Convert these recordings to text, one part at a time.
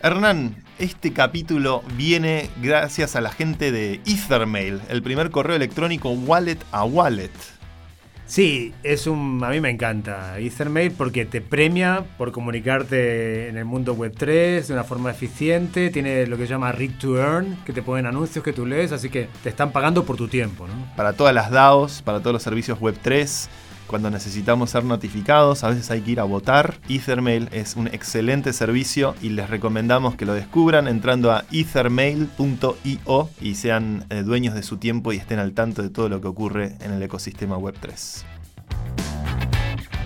Hernán, este capítulo viene gracias a la gente de Ethermail, el primer correo electrónico wallet a wallet. Sí, es un, a mí me encanta Ethermail porque te premia por comunicarte en el mundo web 3 de una forma eficiente, tiene lo que se llama read to earn, que te ponen anuncios que tú lees, así que te están pagando por tu tiempo, ¿no? Para todas las DAOs, para todos los servicios web 3, cuando necesitamos ser notificados, a veces hay que ir a votar. Ethermail es un excelente servicio y les recomendamos que lo descubran entrando a ethermail.io y sean eh, dueños de su tiempo y estén al tanto de todo lo que ocurre en el ecosistema Web3.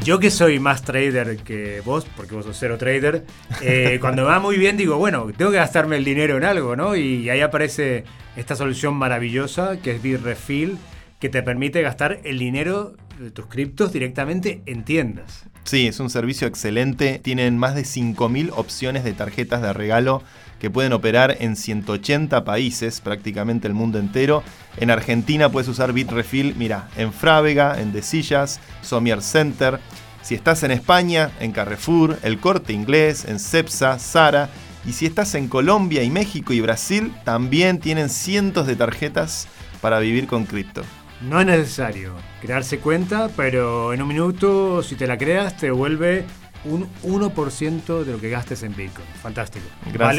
Yo que soy más trader que vos, porque vos sos cero trader, eh, cuando me va muy bien digo, bueno, tengo que gastarme el dinero en algo, ¿no? Y ahí aparece esta solución maravillosa que es Bitrefill, que te permite gastar el dinero tus criptos directamente en tiendas. Sí, es un servicio excelente. Tienen más de 5.000 opciones de tarjetas de regalo que pueden operar en 180 países, prácticamente el mundo entero. En Argentina puedes usar Bitrefill, mira, en Frávega, en Desillas, Somier Center. Si estás en España, en Carrefour, El Corte Inglés, en Cepsa, Sara. Y si estás en Colombia y México y Brasil, también tienen cientos de tarjetas para vivir con cripto. No es necesario crearse cuenta, pero en un minuto, si te la creas, te devuelve un 1% de lo que gastes en Bitcoin. Fantástico.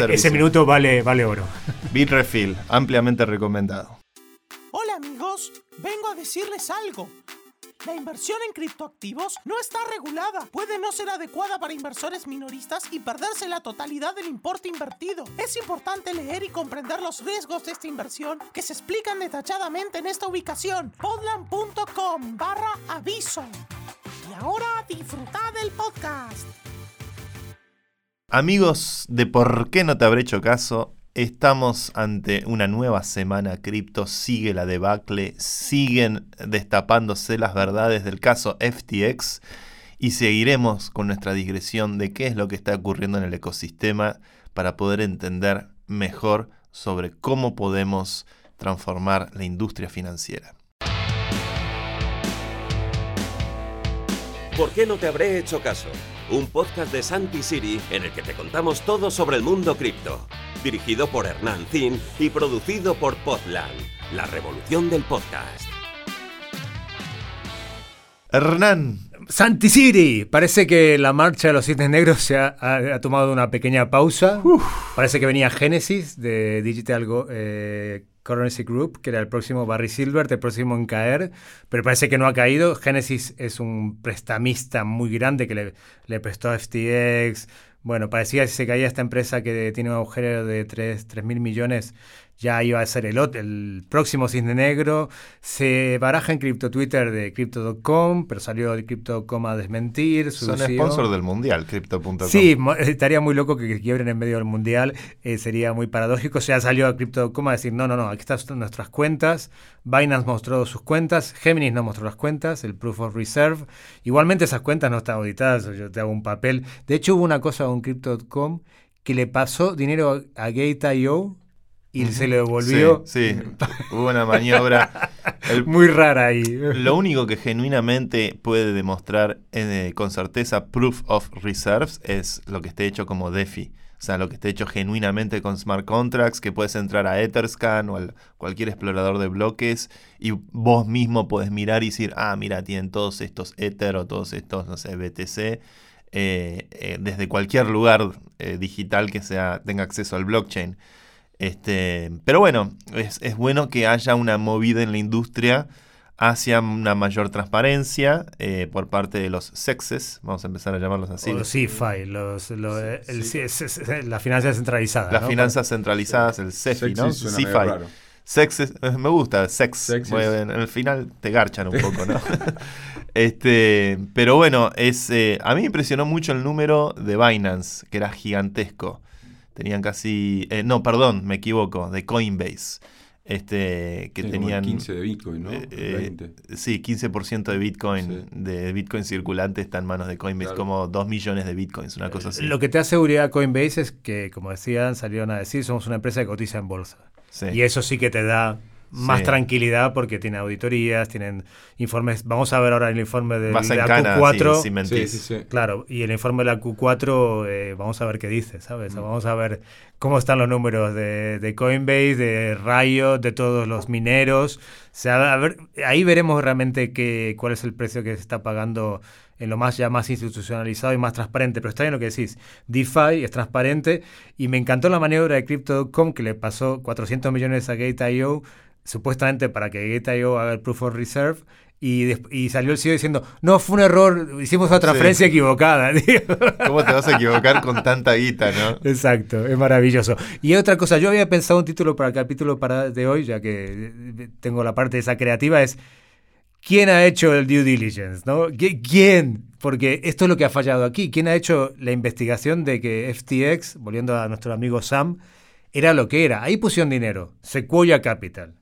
ese minuto vale, vale oro. Bitrefill, ampliamente recomendado. Hola amigos, vengo a decirles algo. La inversión en criptoactivos no está regulada. Puede no ser adecuada para inversores minoristas y perderse la totalidad del importe invertido. Es importante leer y comprender los riesgos de esta inversión que se explican detalladamente en esta ubicación, podland.com barra aviso. Y ahora disfruta del podcast. Amigos de ¿Por qué no te habré hecho caso? Estamos ante una nueva semana cripto, sigue la debacle, siguen destapándose las verdades del caso FTX y seguiremos con nuestra digresión de qué es lo que está ocurriendo en el ecosistema para poder entender mejor sobre cómo podemos transformar la industria financiera. ¿Por qué no te habré hecho caso? Un podcast de Santi City en el que te contamos todo sobre el mundo cripto dirigido por Hernán Zin y producido por Podland, la revolución del podcast. Hernán. Santi parece que la marcha de los cisnes negros se ha, tomado una pequeña pausa. Parece que venía Genesis de Digital eh, Currency Group, que era el próximo Barry Silver, el próximo en caer, pero parece que no ha caído. Genesis es un prestamista muy grande que le, le prestó a FTX, bueno, parecía que se caía esta empresa que tiene un agujero de 3 mil millones ya iba a ser el, el próximo cisne negro. Se baraja en cripto Twitter de Crypto.com, pero salió de Crypto.com a desmentir. Son sponsor del mundial, Crypto.com. Sí, estaría muy loco que, quiebren en medio del mundial. Eh, sería muy paradójico. Ya salió a Crypto.com a decir: no, no, no, aquí están nuestras cuentas. Binance mostró sus cuentas. Géminis no mostró las cuentas, el Proof of Reserve. Igualmente esas cuentas no están auditadas. Yo te hago un papel. De hecho, hubo una cosa con Crypto.com que le pasó dinero a Gate.io y se le devolvió. Sí, hubo una maniobra. Muy rara ahí. Lo único que genuinamente puede demostrar eh, con certeza proof of reserves es lo que esté hecho como DeFi. O sea, lo que esté hecho genuinamente con smart contracts, que puedes entrar a Etherscan o a cualquier explorador de bloques y vos mismo puedes mirar y decir, ah, mira, tienen todos estos Ether o todos estos, no sé, BTC, eh, eh, desde cualquier lugar digital que sea, tenga acceso al blockchain. Este, pero bueno, es, bueno que haya una movida en la industria hacia una mayor transparencia eh, por parte de los sexes, vamos a empezar a llamarlos así. los CFI, los, la finanza centralizada. Las finanzas centralizadas, el CEFI, ¿no? CFI. Sexes, eh, me gusta, sex. en el final te garchan un poco, ¿no? este, pero bueno, es, eh, a mí me impresionó mucho el número de Binance, que era gigantesco. Tenían casi. Eh, no, perdón, me equivoco, de Coinbase. Este, que tenían 15 de Bitcoin, ¿no? Eh, sí, 15% de Bitcoin, de Bitcoin circulante está en manos de Coinbase, como 2 millones de Bitcoins, una cosa así. Lo que te da seguridad Coinbase es que, como decían, salieron a decir, somos una empresa que cotiza en bolsa. Y eso sí que te da más Sí. tranquilidad porque tiene auditorías, tienen informes. Vamos a ver ahora el informe de Vas en la cana Q4. si, si mentís. Sí, sí, sí. Claro, y el informe de la Q4, eh, vamos a ver qué dice, ¿sabes? Mm. Vamos a ver cómo están los números de, de Coinbase, de Riot, de todos los mineros. O sea, a ver, ahí veremos realmente qué, cuál es el precio que se está pagando en lo más ya más institucionalizado y más transparente. Pero está bien lo que decís. DeFi es transparente y me encantó la maniobra de Crypto.com que le pasó 400 millones a Gate.io supuestamente para que Gate.io haga el Proof of Reserve y, y salió el CEO diciendo, no, fue un error, hicimos una Sí. transferencia equivocada. ¿Cómo te vas a equivocar con tanta guita, no? Exacto, es maravilloso. Y otra cosa, yo había pensado un título para el capítulo para de hoy, ya que eh, tengo la parte esa creativa, es ¿quién ha hecho el due diligence? ¿no? ¿Qui- ¿Quién? Porque esto es lo que ha fallado aquí. ¿Quién ha hecho la investigación de que FTX, volviendo a nuestro amigo Sam, era lo que era? Ahí pusieron dinero. Sequoia Capital.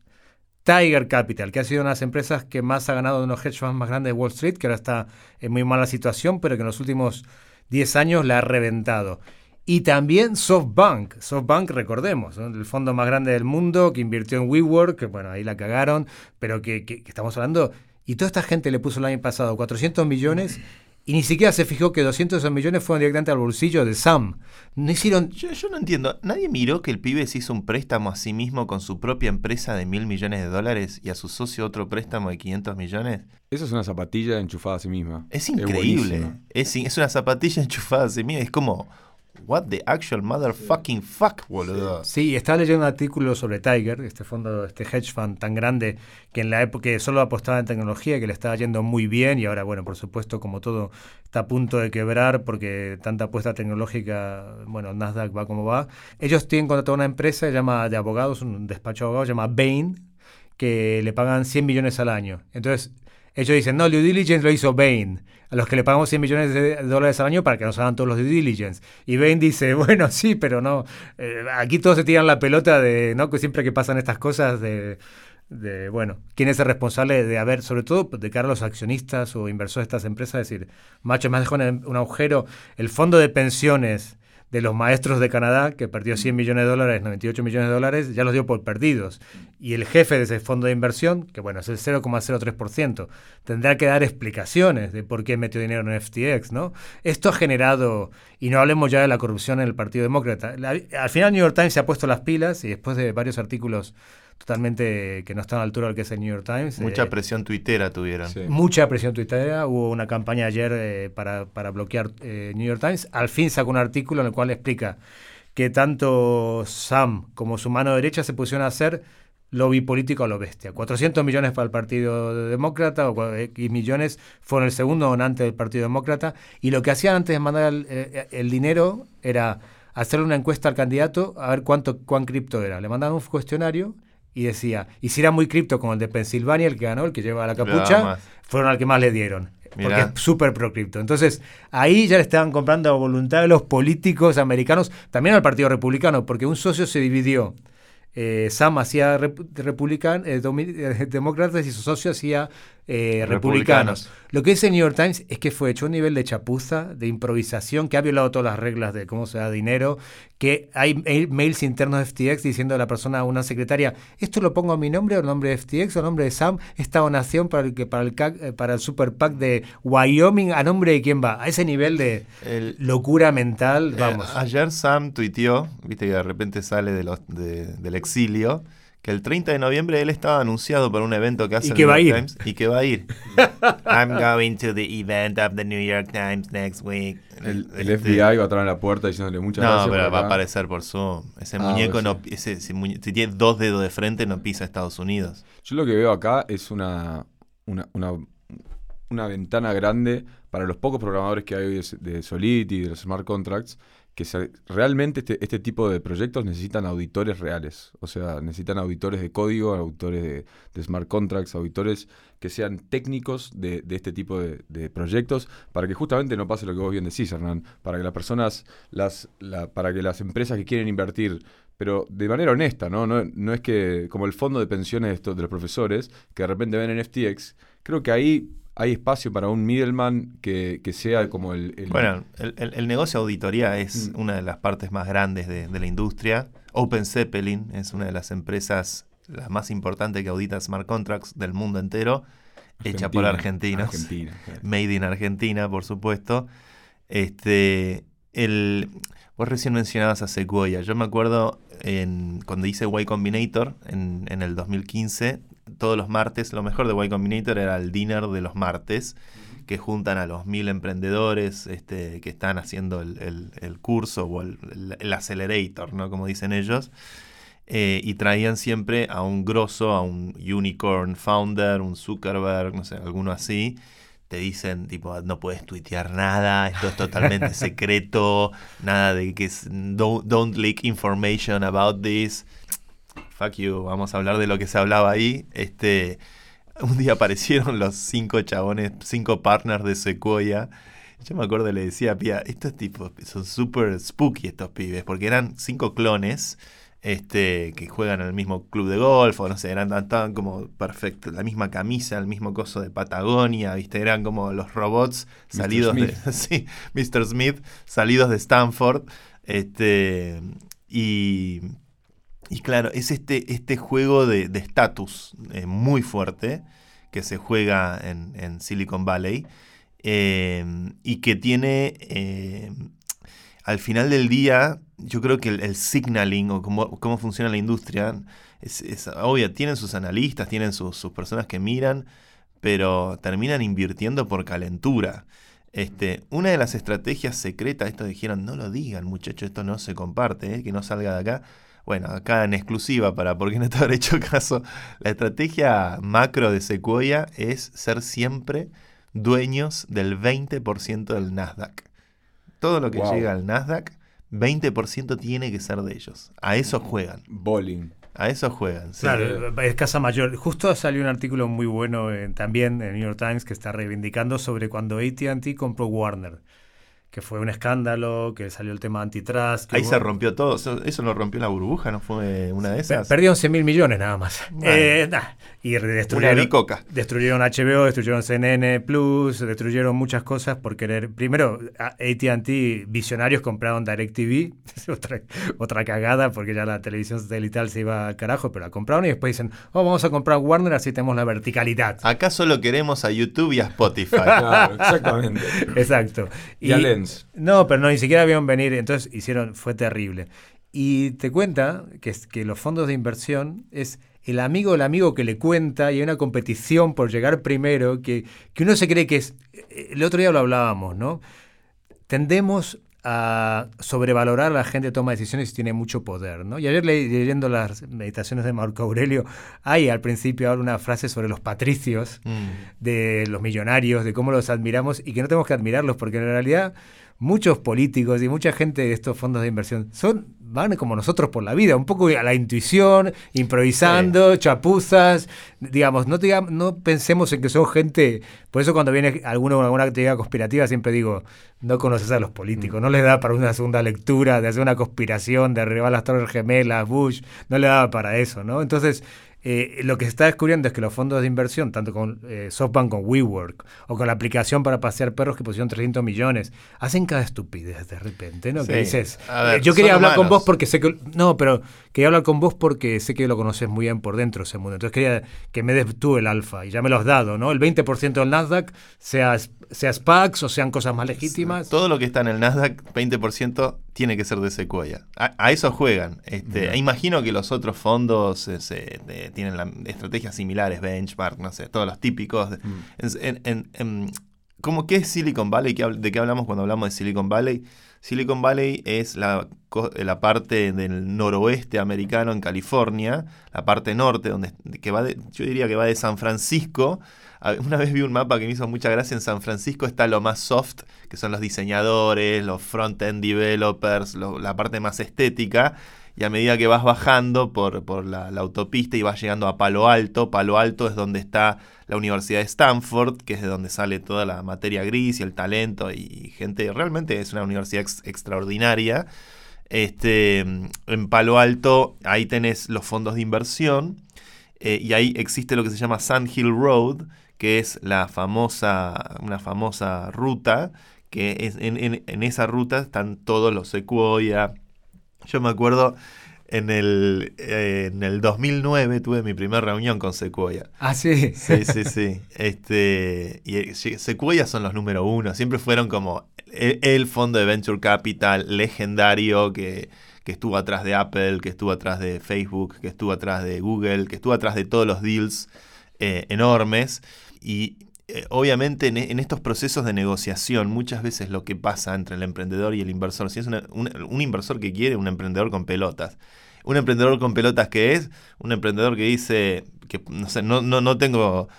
Tiger Capital, que ha sido una de las empresas que más ha ganado de unos hedge funds más grandes de Wall Street, que ahora está en muy mala situación, pero que en los últimos 10 años la ha reventado. Y también SoftBank. SoftBank, recordemos, ¿no? el fondo más grande del mundo que invirtió en WeWork, que bueno, ahí la cagaron, pero que, que- que estamos hablando. Y toda esta gente le puso el año pasado 400 millones y ni siquiera se fijó que 200 de esos millones fueron directamente al bolsillo de Sam. No hicieron. Yo, yo no entiendo. ¿Nadie miró que el pibe se hizo un préstamo a sí mismo con su propia empresa de mil millones de dólares y a su socio otro préstamo de 500 millones? Esa es una zapatilla enchufada a sí misma. Es increíble. Es, es una zapatilla enchufada a sí misma. Es como, what the actual motherfucking fuck, boludo. Sí, estaba leyendo un artículo sobre Tiger, este fondo, este hedge fund tan grande que en la época solo apostaba en tecnología, que le estaba yendo muy bien y ahora, bueno, por supuesto, como todo está a punto de quebrar porque tanta apuesta tecnológica, bueno, Nasdaq va como va. Ellos tienen contratado una empresa que llama de abogados, un despacho de abogados, llama Bain, que le pagan 100 millones al año. Entonces, ellos dicen, no, due diligence lo hizo Bain, a los que le pagamos 100 millones de dólares al año para que nos hagan todos los due diligence. Y Bain dice, bueno, sí, pero no, eh, aquí todos se tiran la pelota de, ¿no? Que siempre que pasan estas cosas de, bueno, quién es el responsable de haber, sobre todo de cara a los accionistas o inversores de estas empresas, decir, macho, dejado en un agujero, el fondo de pensiones de los maestros de Canadá, que perdió 100 millones de dólares, 98 millones de dólares, ya los dio por perdidos. Y el jefe de ese fondo de inversión, que bueno, es el 0,03%, tendrá que dar explicaciones de por qué metió dinero en FTX, ¿no? Esto ha generado, y no hablemos ya de la corrupción en el Partido Demócrata. Al final New York Times se ha puesto las pilas y después de varios artículos totalmente que no están a la altura del que es el New York Times. Mucha eh, presión tuitera tuvieron. Sí. Mucha presión tuitera. Hubo una campaña ayer eh, para, para bloquear eh, New York Times. Al fin sacó un artículo en el cual explica que tanto Sam como su mano derecha se pusieron a hacer lobby político a lo bestia. 400 millones para el Partido Demócrata o X millones fueron el segundo donante del Partido Demócrata. Y lo que hacían antes de mandar el, eh, el dinero era hacerle una encuesta al candidato a ver cuánto cuán cripto era. Le mandaban un cuestionario y decía, y si era muy cripto como el de Pensilvania, el que ganó, el que lleva la capucha, fueron al que más le dieron. Porque es súper pro cripto. Entonces, ahí ya le estaban comprando a voluntad de los políticos americanos, también al Partido Republicano, porque un socio se dividió. Eh, Sam hacía rep- republican, eh, eh, demócratas y su socio hacía eh, republicanos. Republicanos. Lo que dice el New York Times es que fue hecho a un nivel de chapuza, de improvisación, que ha violado todas las reglas de cómo se da dinero, que hay mail- mails internos de FTX diciendo a la persona, a una secretaria, esto lo pongo a mi nombre o nombre de FTX o nombre de Sam, esta donación para el, que- para el, CAC, eh, para el Super PAC de Wyoming, ¿a nombre de quién va? A ese nivel de El- locura mental, Eh, vamos. ayer Sam tuiteó, viste que de repente sale de los, de- del exilio, que el 30 de noviembre él estaba anunciado para un evento que hace Y el que New va a York ir. Times y que va a ir. I'm going to the event of the New York Times next week. El, el Este, FBI va a estar en la puerta diciéndole muchas No, gracias. pero por va a acá". aparecer por Zoom. Ese Ah, muñeco bueno, no, ese, ese muñe- si tiene dos dedos de frente no pisa Estados Unidos. Yo lo que veo acá es una, una, una, una ventana grande para los pocos programadores que hay hoy de, de Solidity, de los smart contracts, que se- realmente este, este tipo de proyectos necesitan auditores reales. O sea, necesitan auditores de código, auditores de, smart contracts, auditores que sean técnicos de, este tipo de, de proyectos, para que justamente no pase lo que vos bien decís, Hernán, para que las personas, las, la- para que las empresas que quieren invertir pero de manera honesta, ¿no? No, no es que, como el fondo de pensiones de, estos- de los profesores, que de repente ven en FTX, creo que ahí hay espacio para un middleman que, que sea como el... el- Bueno, el, el- el negocio de auditoría es Mm. una de las partes más grandes de, de la industria. Open Zeppelin es una de las empresas la más importante que audita smart contracts del mundo entero, hecha por argentinos. Argentina, claro. Made in Argentina, por supuesto. Este, el, vos recién mencionabas a Sequoia. Yo me acuerdo en, cuando hice Y Combinator en, en el 2015, todos los martes, lo mejor de Y Combinator era el dinner de los martes, que juntan a los mil emprendedores este, que están haciendo el, el- el curso o el, el- el accelerator, ¿no? Como dicen ellos. Eh, y traían siempre a un grosso, a un unicorn founder, un Zuckerberg, no sé, alguno así. Te dicen, tipo, no puedes tuitear nada, esto es totalmente secreto, nada de que es, don't, don't leak information about this. Fuck you, vamos a hablar de lo que se hablaba ahí. Este, un día aparecieron los cinco chabones, cinco partners de Sequoia. Yo me acuerdo, le decía a Pia, estos tipos son súper spooky estos pibes, porque eran cinco clones este, que juegan en el mismo club de golf, o no sé, eran estaban como perfectos, la misma camisa, el mismo coso de Patagonia, ¿viste? Eran como los robots Mr. salidos de. Sí, Mr. Smith, salidos de Stanford. Este. Y. Y claro, es este, este juego de estatus eh, muy fuerte que se juega en, en Silicon Valley eh, y que tiene, eh, al final del día, yo creo que el, signaling o cómo, cómo funciona la industria, es, es obvio, tienen sus analistas, tienen sus, sus personas que miran, pero terminan invirtiendo por calentura. Este, una de las estrategias secretas, esto dijeron, no lo digan muchachos, esto no se comparte, eh, que no salga de acá. Bueno, acá en exclusiva para por qué no te habré hecho caso, la estrategia macro de Sequoia es ser siempre dueños del 20% del Nasdaq. Todo lo que Wow. llega al Nasdaq, 20% tiene que ser de ellos. A eso juegan, Bowling. a eso juegan. sí. Claro, es casa mayor. Justo salió un artículo muy bueno en- también en el New York Times que está reivindicando sobre cuando ATT compró Warner, que fue un escándalo, que salió el tema antitrust. que Ahí hubo- se rompió todo. Eso, eso lo rompió la burbuja, ¿no fue una de esas? Perdió 11 mil millones nada más. Eh, nah, y Una destruyeron, bicoca. destruyeron HBO, destruyeron CNN Plus, destruyeron muchas cosas por querer. Primero, ATT, visionarios compraron DirecTV, otra, otra cagada porque ya la televisión satelital se iba al carajo, pero la compraron y después dicen, oh, vamos a comprar Warner, así tenemos la verticalidad. Acá solo queremos a YouTube y a Spotify. Claro, exactamente. Exacto. Y a No, pero no, ni siquiera vieron venir, entonces hicieron, fue terrible. Y te cuenta que, que los fondos de inversión es el amigo del amigo que le cuenta y hay una competición por llegar primero, que, que uno se cree que es... El otro día lo hablábamos, ¿no? Tendemos a sobrevalorar a la gente toma decisiones y tiene mucho poder, ¿no? Y ayer le- leyendo las meditaciones de Marco Aurelio, hay al principio ahora una frase sobre los patricios, Mm. de los millonarios, de cómo los admiramos y que no tenemos que admirarlos, porque en realidad muchos políticos y mucha gente de estos fondos de inversión son van como nosotros por la vida, un poco a la intuición, improvisando, chapuzas, digamos, no, digamos, no pensemos en que son gente, por eso cuando viene alguno con alguna actividad conspirativa siempre digo, no conoces a los políticos, no les da para una segunda lectura de hacer una conspiración, de derribar las torres gemelas, Bush, no le da para eso, ¿no? Entonces, eh, lo que se está descubriendo es que los fondos de inversión, tanto con eh, SoftBank, con WeWork, o con la aplicación para pasear perros que pusieron 300 millones, hacen cada estupidez de repente, ¿no? Sí. Que dices, ver, eh, yo quería hablar con vos porque sé que... No, pero quería hablar con vos porque sé que lo conoces muy bien por dentro ese mundo. Entonces quería que me des tú el alfa y ya me lo has dado, ¿no? El 20% del Nasdaq, sea, sea SPACs o sean cosas más legítimas. Todo lo que está en el Nasdaq, 20% tiene que ser de Sequoia. A, a eso juegan. Este, Bien. Imagino que los otros fondos eh, de- tienen la- estrategias similares, benchmark, no sé, todos los típicos. de- en- en- en- ¿Cómo qué es Silicon Valley? ¿Qué hab- ¿De qué hablamos cuando hablamos de Silicon Valley? Silicon Valley es la, co- la parte del noroeste americano en California, la parte norte, donde que va de- yo diría que va de San Francisco. A- Una vez vi un mapa que me hizo mucha gracia. En San Francisco está lo más soft, que son los diseñadores, los front-end developers, lo- la parte más estética. Y a medida que vas bajando por, por la, autopista y vas llegando a Palo Alto, Palo Alto es donde está la Universidad de Stanford, que es de donde sale toda la materia gris y el talento y gente, realmente es una universidad ex- extraordinaria. Este, en Palo Alto, ahí tenés los fondos de inversión eh, y ahí existe lo que se llama Sand Hill Road, que es la famosa, una famosa ruta, que es, en- en esa ruta están todos los Sequoia. Yo me acuerdo, en el, eh, en el 2009 tuve mi primera reunión con Sequoia. Ah, sí. Sí, sí, sí. Este, y eh, Sequoia son los número uno. Siempre fueron como el, el fondo de Venture Capital legendario que, que estuvo atrás de Apple, que estuvo atrás de Facebook, que estuvo atrás de Google, que estuvo atrás de todos los deals eh, enormes. Y obviamente en, en estos procesos de negociación, muchas veces lo que pasa entre el emprendedor y el inversor, si es una- un, inversor que quiere, un emprendedor con pelotas. Un emprendedor con pelotas que es, un emprendedor que dice, que no no, no, no tengo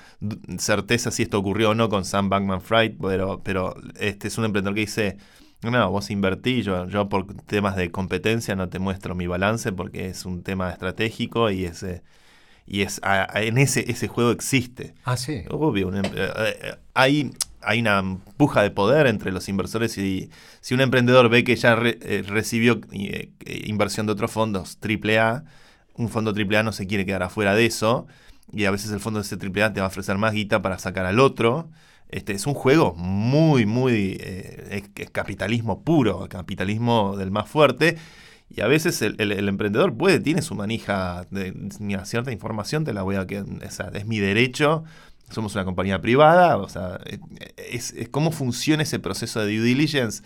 certeza si esto ocurrió o no con Sam Bankman Fried, pero, pero este es un emprendedor que dice, no, vos invertí, yo, yo por temas de competencia no te muestro mi balance porque es un tema estratégico y ese y es a- a- en ese ese juego existe. Ah, sí. Obvio, em- eh, eh, hay, hay una puja de poder entre los inversores y si un emprendedor ve que ya re- eh, recibió eh, inversión de otros fondos AAA, un fondo AAA no se quiere quedar afuera de eso y a veces el fondo de ese AAA te va a ofrecer más guita para sacar al otro. Este, es un juego muy, muy eh, es- es capitalismo puro, capitalismo del más fuerte. Y a veces el, el- el emprendedor puede, tiene su manija de mira, cierta información, te la voy a que sea, es mi derecho. Somos una compañía privada, o sea, es, es cómo funciona ese proceso de due diligence.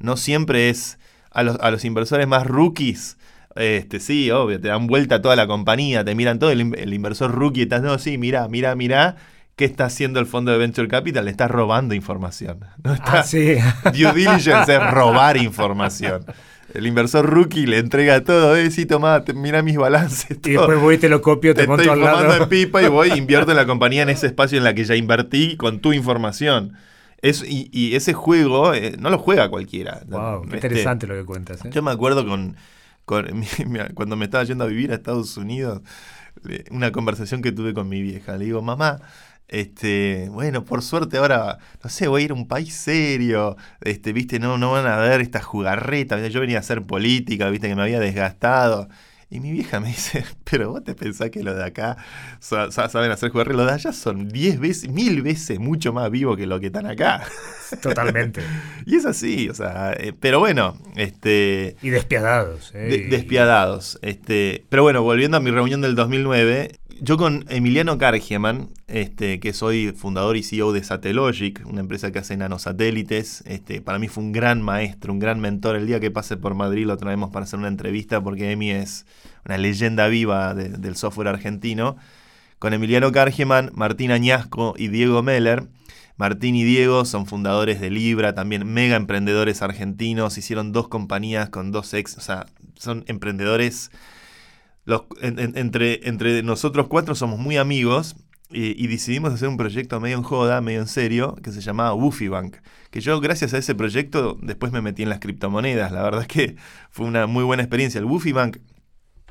No siempre es a los, a los inversores más rookies. Este, sí, obvio, te dan vuelta toda la compañía, te miran todo, el, in- el inversor rookie está, no, sí, mira, mira, mira, ¿qué está haciendo el fondo de Venture Capital? Le está robando información. No está, Ah, sí. Due diligence es robar información. El inversor rookie le entrega todo, eh, sí, toma, mira mis balances. Y después voy y te lo copio, te, te monto estoy al lado. en pipa y voy, invierto en la compañía en ese espacio en la que ya invertí con tu información. Es, y, y ese juego eh, no lo juega cualquiera. Wow, qué Este, interesante lo que cuentas. ¿eh? yo me acuerdo con, con cuando me estaba yendo a vivir a Estados Unidos, una conversación que tuve con mi vieja. Le digo, mamá, este, bueno, por suerte ahora, no sé, voy a ir a un país serio, este, viste, no, no van a ver esta jugarreta. Yo venía a hacer política, viste, que me había desgastado. Y mi vieja me dice, pero vos te pensás que los de acá sa- sa- saben hacer jugarreta, los de allá son 10 veces, mil veces mucho más vivos que los que están acá. Totalmente. Y es así, o sea, eh, pero bueno, este... Y despiadados. ¿eh? De- despiadados. Este, pero bueno, volviendo a mi reunión del 2009, yo con Emiliano Kargeman, este, que soy fundador y CEO de Satellogic, una empresa que hace nanosatélites, este, para mí fue un gran maestro, un gran mentor. El día que pase por Madrid lo traemos para hacer una entrevista porque Emi es una leyenda viva de- del software argentino. Con Emiliano Kargeman, Martín Añasco y Diego Meller. Martín y Diego son fundadores de Libra, también mega emprendedores argentinos, hicieron dos compañías con dos ex, o sea, son emprendedores. Entre, nosotros cuatro somos muy amigos y, y decidimos hacer un proyecto medio en joda, medio en serio, que se llamaba Woofy Bank. Que yo, gracias a ese proyecto, después me metí en las criptomonedas. La verdad es que fue una muy buena experiencia. El Woofy Bank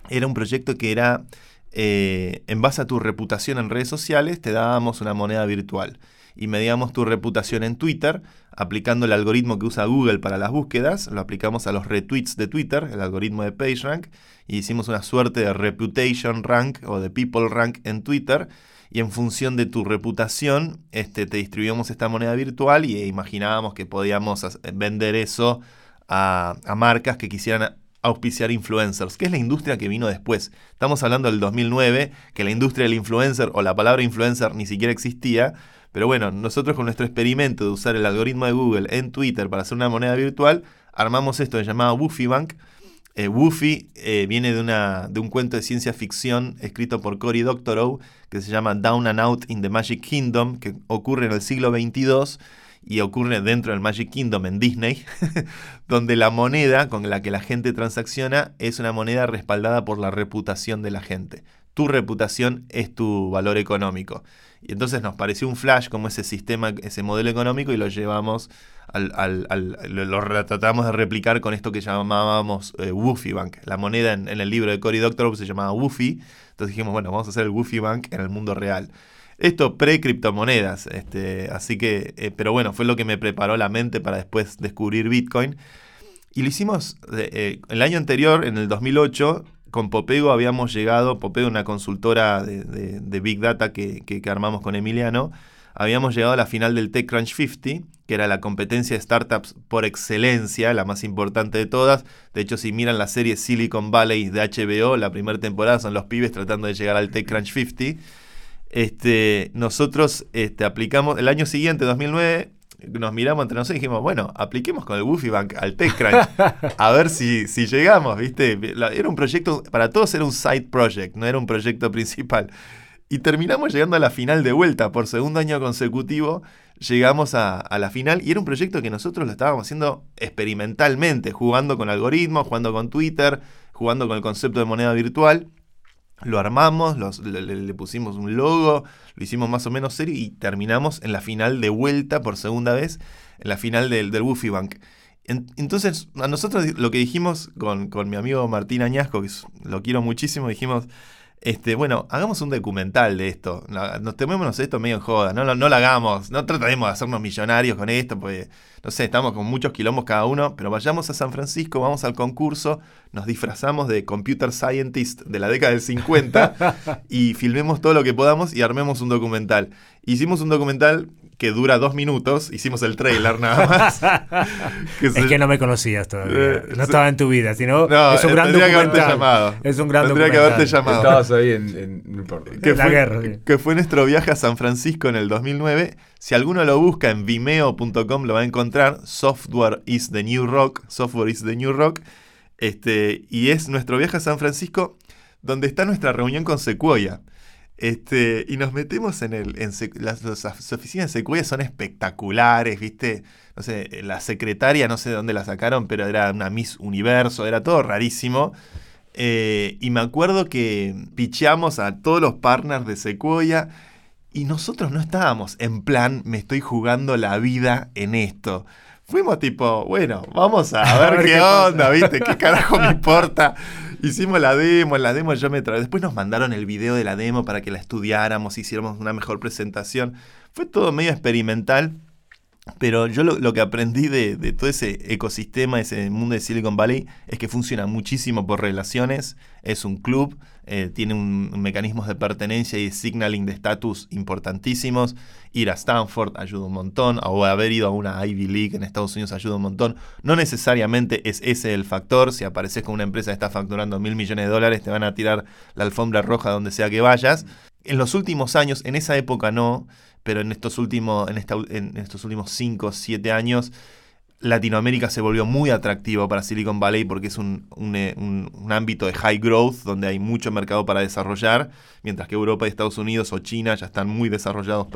era un proyecto que era, eh, en base a tu reputación en redes sociales, te dábamos una moneda virtual. Y medíamos tu reputación en Twitter, aplicando el algoritmo que usa Google para las búsquedas, lo aplicamos a los retweets de Twitter, el algoritmo de PageRank, y hicimos una suerte de reputation rank o de people rank en Twitter. Y en función de tu reputación, este, te distribuíamos esta moneda virtual y imaginábamos que podíamos vender eso a, a marcas que quisieran auspiciar influencers, que es la industria que vino después. Estamos hablando del 2009, que la industria del influencer o la palabra influencer ni siquiera existía, pero bueno, nosotros con nuestro experimento de usar el algoritmo de Google en Twitter para hacer una moneda virtual, armamos esto llamado Woofy Bank. Eh, Woofy eh, viene de, una, de un cuento de ciencia ficción escrito por Cory Doctorow que se llama Down and Out in the Magic Kingdom, que ocurre en el siglo XXII y ocurre dentro del Magic Kingdom en Disney, donde la moneda con la que la gente transacciona es una moneda respaldada por la reputación de la gente. Tu reputación es tu valor económico. Y entonces nos pareció un flash como ese sistema, ese modelo económico y lo llevamos al, al- lo, tratamos de replicar con esto que llamábamos eh, Woofy Bank. La moneda en, en el libro de Cory Doctorow se llamaba Woofy. Entonces dijimos, bueno, vamos a hacer el Woofy Bank en el mundo real. Esto pre-criptomonedas, este, así que, eh, pero bueno, fue lo que me preparó la mente para después descubrir Bitcoin. Y lo hicimos eh, eh, el año anterior, en el 2008, con Popego habíamos llegado, Popego una consultora de, Big Data que, que- que armamos con Emiliano, habíamos llegado a la final del TechCrunch 50, que era la competencia de startups por excelencia, la más importante de todas. De hecho, si miran la serie Silicon Valley de HBO, la primera temporada son los pibes tratando de llegar al TechCrunch 50. Este, nosotros este, aplicamos el año siguiente, 2009, nos miramos entre nosotros y dijimos, bueno, apliquemos con el Woofy Bank al TechCrunch, a ver si, si llegamos, ¿viste? Era un proyecto, para todos era un side project, no era un proyecto principal. Y terminamos llegando a la final de vuelta, por segundo año consecutivo, llegamos a, a, la final y era un proyecto que nosotros lo estábamos haciendo experimentalmente, jugando con algoritmos, jugando con Twitter, jugando con el concepto de moneda virtual. Lo armamos, le, pusimos un logo, lo hicimos más o menos serio y terminamos en la final de vuelta por segunda vez, en la final del, del Bank. entonces, a nosotros lo que dijimos con, con mi amigo Martín Añasco, que lo quiero muchísimo, dijimos, este, bueno, hagamos un documental de esto. Nos tomémonos esto medio en joda. No, no, lo hagamos. No tratemos de hacernos millonarios con esto, porque, no sé, estamos con muchos quilombos cada uno. Pero vayamos a San Francisco, vamos al concurso, nos disfrazamos de computer scientist de la década del 50 y filmemos todo lo que podamos y armemos un documental. Hicimos un documental que dura dos minutos. Hicimos el trailer nada más. es que no me conocías todavía. Eh, no estaba en tu vida, sino es un gran documental. Que llamado. Es un gran tendría que haberte llamado. Estabas ahí en, que la fue, guerra. Que fue nuestro viaje a San Francisco en el 2009. Si alguno lo busca en vimeo.com lo va a encontrar. Software is the new rock. Software is the new rock. Este, y es nuestro viaje a San Francisco donde está nuestra reunión con Sequoia. Este, y nos metemos en el. En las, oficinas de Sequoia son espectaculares, ¿viste? No sé, la secretaria, no sé de dónde la sacaron, pero era una Miss Universo, era todo rarísimo. Eh, y me acuerdo que picheamos a todos los partners de Sequoia y nosotros no estábamos en plan, me estoy jugando la vida en esto. Fuimos tipo, bueno, vamos a ver, qué, qué onda, ¿viste? ¿Qué carajo me importa? Hicimos la demo, la demo yo me traje. Después nos mandaron el video de la demo para que la estudiáramos, hiciéramos una mejor presentación. Fue todo medio experimental. Pero yo lo, que aprendí de, todo ese ecosistema, ese mundo de Silicon Valley, es que funciona muchísimo por relaciones, es un club, eh, tiene un, mecanismos de pertenencia y signaling de estatus importantísimos. Ir a Stanford ayuda un montón, o haber ido a una Ivy League en Estados Unidos ayuda un montón. No necesariamente es ese el factor, si apareces con una empresa que está facturando mil millones de dólares, te van a tirar la alfombra roja donde sea que vayas. En los últimos años, en esa época no, pero en estos últimos, en, en estos últimos 5 o 7 años, Latinoamérica se volvió muy atractivo para Silicon Valley porque es un, eh, ámbito de high growth donde hay mucho mercado para desarrollar, mientras que Europa y Estados Unidos o China ya están muy desarrollados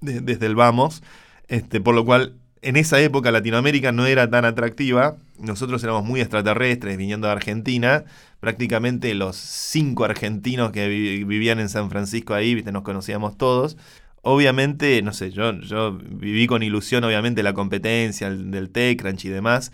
desde el vamos. Este, por lo cual, en esa época Latinoamérica no era tan atractiva. Nosotros éramos muy extraterrestres viniendo de Argentina. Prácticamente los cinco argentinos que vivían en San Francisco ahí, nos conocíamos todos. Obviamente, no sé, yo, yo viví con ilusión, obviamente, la competencia el, del TechCrunch y demás,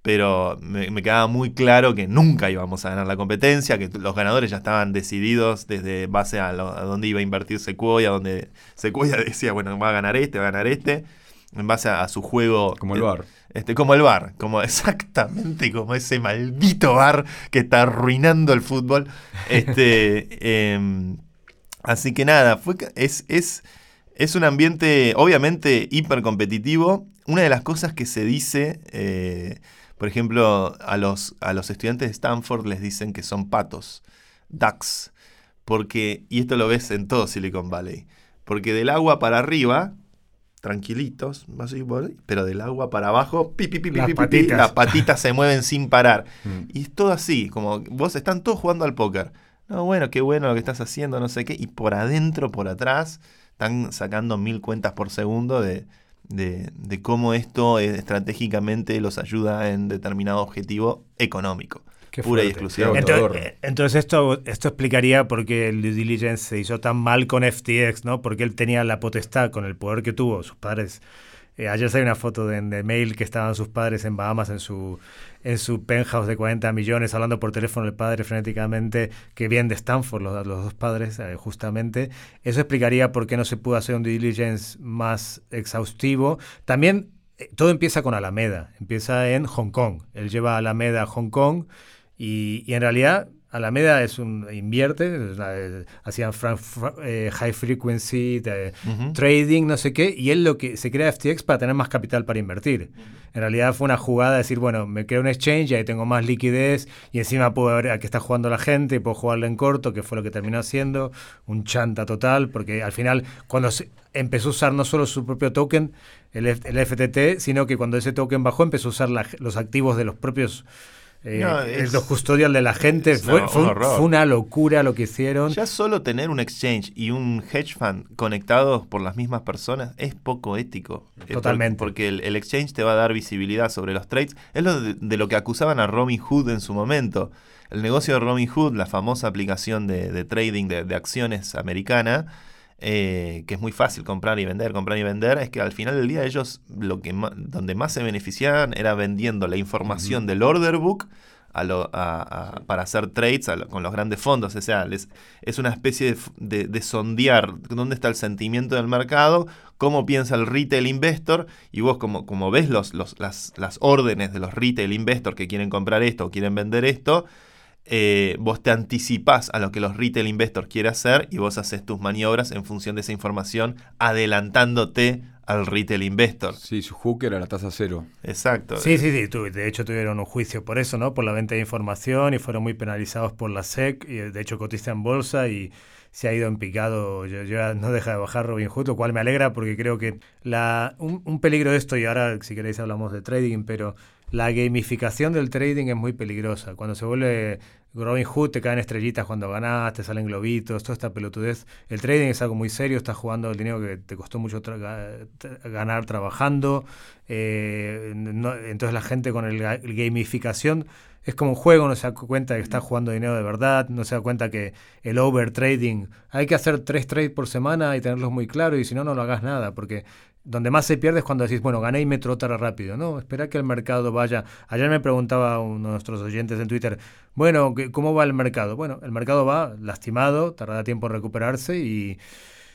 pero me, quedaba muy claro que nunca íbamos a ganar la competencia, que los ganadores ya estaban decididos desde base a, dónde iba a invertir Sequoia, donde Sequoia decía, bueno, va a ganar este, va a ganar este, en base a, su juego. Como el bar. Este, como el bar, como exactamente como ese maldito bar que está arruinando el fútbol. Este, em, así que nada, fue, es, es es un ambiente obviamente hiper competitivo. Una de las cosas que se dice, eh, por ejemplo, a los, a los estudiantes de Stanford les dicen que son patos, ducks, porque, y esto lo ves en todo Silicon Valley, porque del agua para arriba, tranquilitos, pero del agua para abajo, pi, las, patitas. las patitas se mueven sin parar. Mm. Y es todo así, como vos están todos jugando al póker. No, bueno, qué bueno lo que estás haciendo, no sé qué, y por adentro, por atrás, están sacando mil cuentas por segundo de, cómo esto estratégicamente los ayuda en determinado objetivo económico. pura y exclusiva. Entonces, entonces, esto, esto explicaría por qué el due diligence se hizo tan mal con FTX, ¿no? Porque él tenía la potestad con el poder que tuvo, sus padres eh, ayer salió una foto de, de, mail que estaban sus padres en Bahamas en su, en su penthouse de 40 millones, hablando por teléfono el padre frenéticamente, que viene de Stanford, los, los dos padres, eh, justamente. Eso explicaría por qué no se pudo hacer un diligence más exhaustivo. También eh, todo empieza con Alameda, empieza en Hong Kong. Él lleva Alameda a Hong Kong y, y en realidad Alameda es un invierte, es una- eh, hacían fran- eh, high frequency eh, trading, no sé qué, y él lo que se crea FTX para tener más capital para invertir. En realidad fue una jugada de decir, bueno, me creo un exchange y ahí tengo más liquidez y encima puedo ver a qué está jugando la gente y puedo jugarle en corto, que fue lo que terminó haciendo, un chanta total, porque al final cuando se empezó a usar no solo su propio token, el, el FTT, sino que cuando ese token bajó empezó a usar la- los activos de los propios... eh, No, es- los custodial de la gente, fue, no, fue un un- horror. fue una locura lo que hicieron. Ya solo tener un exchange y un hedge fund conectados por las mismas personas es poco ético. Totalmente. Porque el, el exchange te va a dar visibilidad sobre los trades. Es lo de, de lo que acusaban a Robin Hood en su momento. El negocio de Robin Hood, la famosa aplicación de, de trading de, de acciones americana, eh, que es muy fácil comprar y vender, comprar y vender, es que al final del día ellos lo que donde más se beneficiaban era vendiendo la información del order book a lo- a- a- para hacer trades lo- con los grandes fondos. O sea, les- es una especie de, f- de- de sondear dónde está el sentimiento del mercado, cómo piensa el retail investor, y vos como, como ves los, los- las, las órdenes de los retail investors que quieren comprar esto o quieren vender esto, eh, vos te anticipás a lo que los retail investors quieren hacer y vos haces tus maniobras en función de esa información, adelantándote al retail investor. Sí, su hook era la tasa cero. Exacto. Sí, sí, sí. tu- de hecho, tuvieron un juicio por eso, ¿no? Por la venta de información y fueron muy penalizados por la SEC. Y de hecho, cotiza en bolsa y se ha ido en picado. Yo, yo- no deja de bajar Robin Hood, lo cual me alegra porque creo que la, un, un peligro de esto, y ahora si queréis hablamos de trading, pero la gamificación del trading es muy peligrosa. Cuando se vuelve Robin Hood, te caen estrellitas cuando ganás, te salen globitos, toda esta pelotudez. El trading es algo muy serio, estás jugando el dinero que te costó mucho tra- ga- tra- ganar trabajando. eh, entonces la gente con el, el gamificación es como un juego, no se da cuenta de que está jugando dinero de verdad, no se da cuenta que el overtrading, hay que hacer tres trades por semana y tenerlos muy claros y si no, no lo hagas nada, porque donde más se pierde es cuando decís, bueno, gané y me trotara rápido. No, espera que el mercado vaya. Ayer me preguntaba uno de nuestros oyentes en Twitter, bueno, ¿qué- ¿cómo va el mercado? Bueno, el mercado va lastimado, tardará tiempo en recuperarse y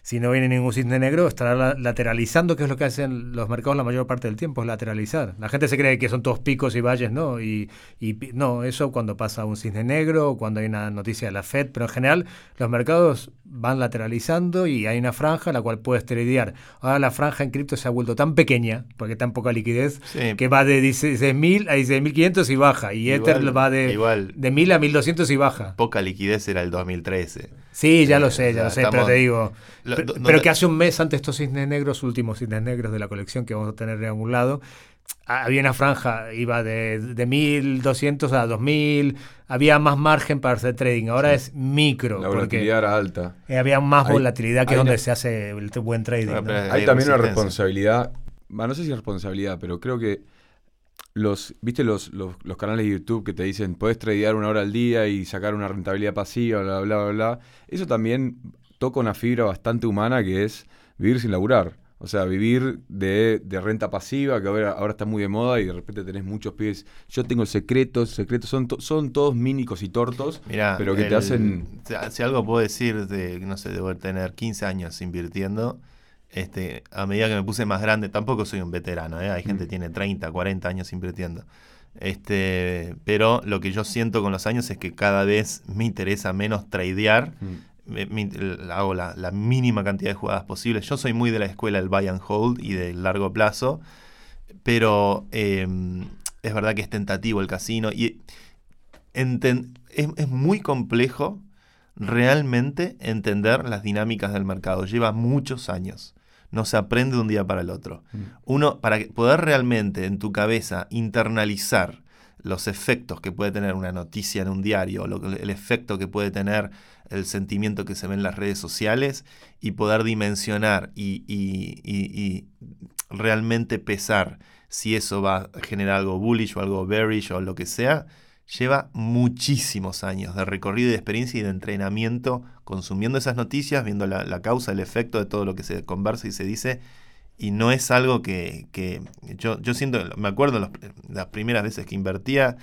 si no viene ningún cisne negro, estará la- lateralizando, que es lo que hacen los mercados la mayor parte del tiempo, es lateralizar. La gente se cree que son todos picos y valles, ¿no? Y, y no, eso cuando pasa un cisne negro cuando hay una noticia de la Fed, pero en general los mercados van lateralizando y hay una franja la cual puedes tradear. Ahora la franja en cripto se ha vuelto tan pequeña, porque tan poca liquidez, Sí. que va de 16.000 a 16.500 y baja. Y Igual- Ether va de, igual. de 1.000 a 1.200 y baja. Poca liquidez era el 2013. Sí, ya Eh, lo sé, ya ya lo sé, pero te digo. Lo- Pero, que hace un mes antes estos cisnes negros, últimos cisnes negros de la colección que vamos a tener en algún lado, ah, había una franja, iba de, de 1200 a 2000, había más margen para hacer trading. Ahora es micro, La porque volatilidad era alta. eh, había más Hay- volatilidad que hay donde una- se hace el buen trading. Hay Hay también una responsabilidad, no sé si es responsabilidad, pero creo que los, viste los, los, los canales de YouTube que te dicen puedes tradear una hora al día y sacar una rentabilidad pasiva, bla, bla, bla, bla. Eso también toca una fibra bastante humana que es vivir sin laburar. O sea, vivir de, de renta pasiva, que ahora, ahora está muy de moda y de repente tenés muchos pibes. Yo tengo el secreto, el secreto, son, to- son todos mínicos y tortos, Mirá, pero que te hacen... si- Si algo puedo decir, de, no sé, debo tener 15 años invirtiendo. Este, a medida que me puse más grande, tampoco soy un veterano, ¿eh? hay gente que tiene 30, 40 años invirtiendo. Este, pero lo que yo siento con los años es que cada vez me interesa menos tradear. Mm. Me- me- l- hago la, la mínima cantidad de jugadas posibles. Yo soy muy de la escuela del buy and hold y del largo plazo, pero eh, es verdad que es tentativo el casino y enten- es, es muy complejo realmente entender las dinámicas del mercado. Lleva muchos años. No se aprende de un día para el otro. Mm. Uno, para poder realmente en tu cabeza internalizar los efectos que puede tener una noticia en un diario, lo el efecto que puede tener el sentimiento que se ve en las redes sociales y poder dimensionar y, y- y- y realmente pesar si eso va a generar algo bullish o algo bearish o lo que sea, lleva muchísimos años de recorrido y de experiencia y de entrenamiento consumiendo esas noticias, viendo la, la causa, el efecto de todo lo que se conversa y se dice. Y no es algo que, que yo, yo siento, me acuerdo los- las primeras veces que invertía,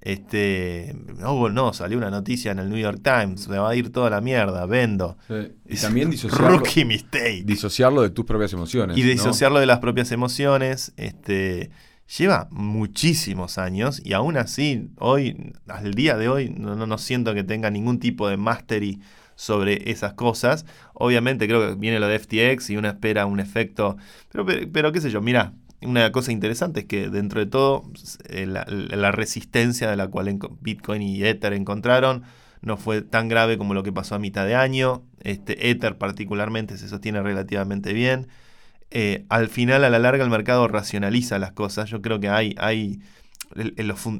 este, no, no, salió una noticia en el New York Times, me va a ir toda la mierda, vendo. Sí. Y también disociarlo, Rookie mistake. disociarlo de tus propias emociones. Y ¿no? disociarlo de las propias emociones. Este, lleva muchísimos años y aún así, hoy, al día de hoy, no, no, siento que tenga ningún tipo de mastery sobre esas cosas. Obviamente creo que viene lo de FTX y uno espera un efecto, pero, pero, pero qué sé yo, mira, una cosa interesante es que dentro de todo eh, la, la, resistencia de la cual Bitcoin y Ether encontraron no fue tan grave como lo que pasó a mitad de año. Este Ether particularmente se sostiene relativamente bien. Eh, al final, a la larga, el mercado racionaliza las cosas. Yo creo que hay, hay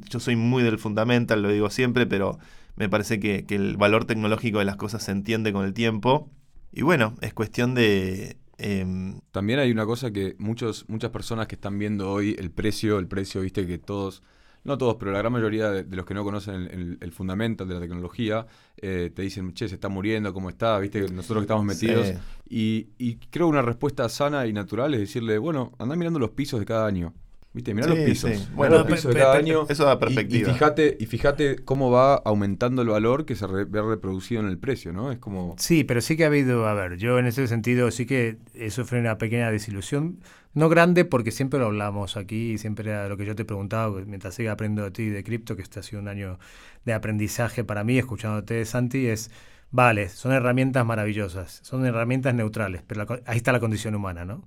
yo soy muy del fundamental, lo digo siempre, pero me parece que, que, el valor tecnológico de las cosas se entiende con el tiempo. Y bueno, es cuestión de... Eh, También hay una cosa que muchos, muchas personas que están viendo hoy el precio, el precio, viste que todos, no todos, pero la gran mayoría de, de los que no conocen el, el, el fundamental de la tecnología, eh, te dicen, che, se está muriendo, ¿cómo está? Viste, nosotros que estamos metidos. Sí. Y, y creo una respuesta sana y natural es decirle, bueno, anda mirando los pisos de cada año. ¿Viste? Mirá sí, los pisos. Sí. Bueno, los pisos de cada año. Eso da perspectiva. Y, y, fíjate, y fíjate cómo va aumentando el valor que se re, ve reproducido en el precio, ¿no? Es como. Sí, pero sí que ha habido, a ver, yo en ese sentido sí que sufrí una pequeña desilusión. No grande, porque siempre lo hablamos aquí y siempre era lo que yo te preguntaba mientras siga aprendiendo de ti de cripto, que este ha sido un año de aprendizaje para mí, escuchándote, Santi, es. Vale, son herramientas maravillosas, son herramientas neutrales, pero la, ahí está la condición humana, ¿no?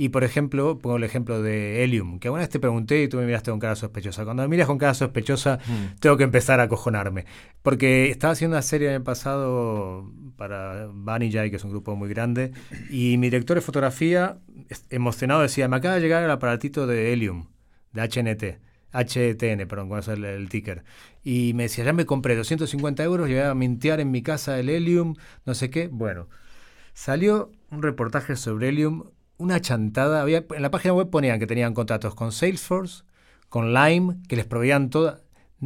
Y por ejemplo, pongo el ejemplo de Helium, que alguna vez te pregunté y tú me miraste con cara sospechosa. Cuando me miras con cara sospechosa, mm. tengo que empezar a acojonarme. Porque estaba haciendo una serie en el pasado para Vanilla, que es un grupo muy grande, y mi director de fotografía, emocionado, decía: Me acaba de llegar el aparatito de Helium, de HNT. HTN, perdón, cuál es el, el, ticker. Y me decía, ya me compré 250 euros, llegué a mintear en mi casa el Helium, no sé qué. Bueno, salió un reportaje sobre Helium, una chantada. Había, en la página web ponían que tenían contratos con Salesforce, con Lime, que les proveían toda.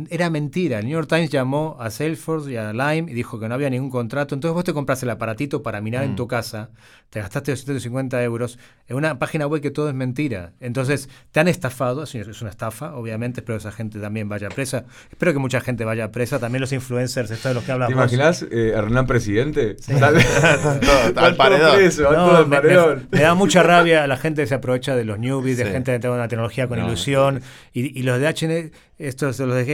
Era mentira. El New York Times llamó a Salesforce y a Lime y dijo que no había ningún contrato. Entonces vos te compras el aparatito para minar mm. en tu casa, te gastaste 250 euros en una página web que todo es mentira. Entonces te han estafado, es una estafa, obviamente. Espero que esa gente también vaya presa. Espero que mucha gente vaya presa. También los influencers, esto de los que hablamos. ¿Te imaginas eh, Hernán presidente? Sí. al paredón. Preso, no, me, me, me, da mucha rabia. La gente se apuecha de los newbies, de gente que tiene una tecnología con no, ilusión. Y, y, los de HN, estos los de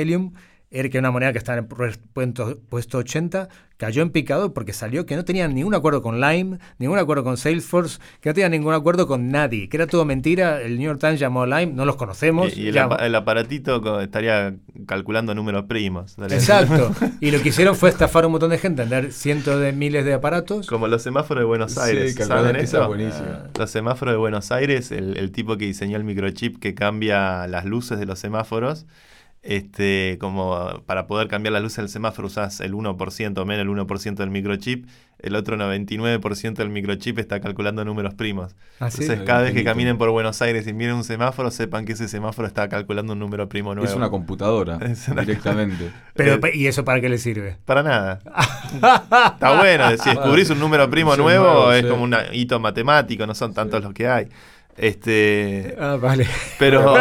Era que una moneda que estaba en puesto, puesto 80 cayó en picado porque salió que no tenían ningún acuerdo con Lime, ningún acuerdo con Salesforce, que no tenían ningún acuerdo con nadie, que era todo mentira. El New York Times llamó a Lime, no los conocemos. Y, y el, el, aparatito estaría calculando números primos. Dale. Exacto. y lo que hicieron fue estafar a un montón de gente, vender cientos de miles de aparatos. Como los semáforos de Buenos Aires. Sí, ¿Saben eso? Buenísimo. Ah, los semáforos de Buenos Aires, el, el tipo que diseñó el microchip que cambia las luces de los semáforos este, como para poder cambiar la luz del semáforo usas el 1%, menos el 1% del microchip, el otro 99% del microchip está calculando números primos. ¿Ah, sí? Entonces, cada vez que caminen por Buenos Aires y miren un semáforo, sepan que ese semáforo está calculando un número primo nuevo. Es una computadora, es una... directamente. Pero, ¿y eso para qué le sirve? Para nada. está bueno, si descubrís un número primo nuevo, es sí. como un hito matemático, no son tantos sí. los que hay. Este, ah, vale. Pero,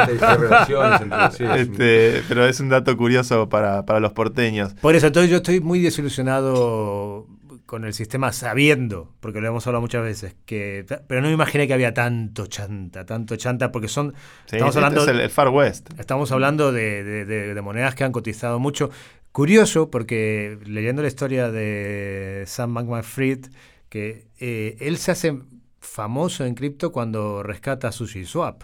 este, pero es un dato curioso para, para, los porteños. Por eso, entonces yo estoy muy desilusionado con el sistema sabiendo, porque lo hemos hablado muchas veces, que pero no me imaginé que había tanto chanta, tanto chanta, porque son... Sí, estamos este hablando, es el, el, Far West. Estamos hablando de, de, de, de, monedas que han cotizado mucho. Curioso, porque leyendo la historia de Sam Bankman-Fried, que eh, él se hace famoso en cripto cuando rescata SushiSwap.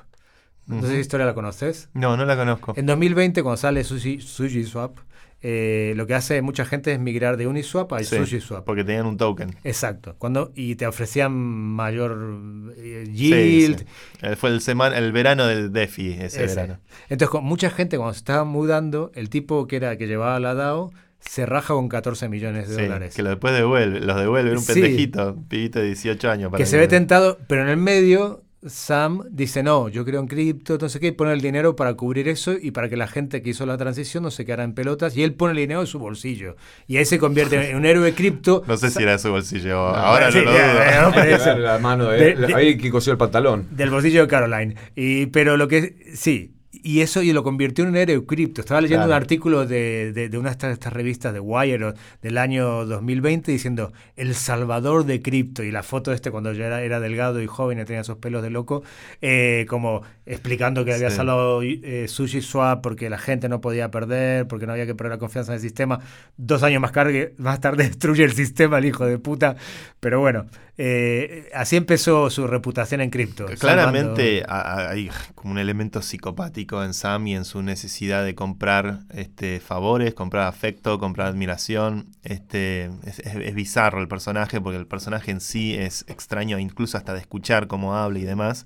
No uh -huh. sé si historia la conoces. No, no la conozco. En 2020, cuando sale Sushi, SushiSwap, eh, lo que hace mucha gente es migrar de Uniswap a sí, SushiSwap. Porque tenían un token. Exacto. Cuando, y te ofrecían mayor eh, yield. Sí, sí. Fue el, semana, el verano del DeFi ese, ese, verano. Entonces, con mucha gente, cuando se estaba mudando, el tipo que era que llevaba la DAO se raja con 14 millones de sí, dólares. Que lo después devuelve, los devuelve, un sí. pendejito, pibito de 18 años. que se ve tentado, pero en el medio Sam dice, no, yo creo en cripto, entonces qué, pone el dinero para cubrir eso y para que la gente que hizo la transición no se quedara en pelotas, y él pone el dinero en su bolsillo. Y ahí se convierte en un héroe cripto. No sé si era de su bolsillo, ahora sí, no lo dudo. No, la mano, de, de, ahí que cosió el pantalón. Del bolsillo de Caroline. Y, pero lo que, sí, y eso y lo convirtió en un héroe cripto. Estaba leyendo Claro. un artículo de, de- de una de estas, estas revistas de Wire del año 2020 diciendo el salvador de cripto y la foto de este cuando ya era, era delgado y joven y tenía esos pelos de loco, eh, como explicando que había Sí. salvado eh, Sushi Swap porque la gente no podía perder, porque no había que perder la confianza en el sistema. Dos años más, tarde más tarde destruye el sistema el hijo de puta. Pero bueno, eh, así empezó su reputación en cripto. Claramente a- hay como un elemento psicopático en Sam y en su necesidad de comprar este, favores, comprar afecto, comprar admiración. Este, es, es- es bizarro el personaje porque el personaje en sí es extraño, incluso hasta de escuchar cómo habla y demás.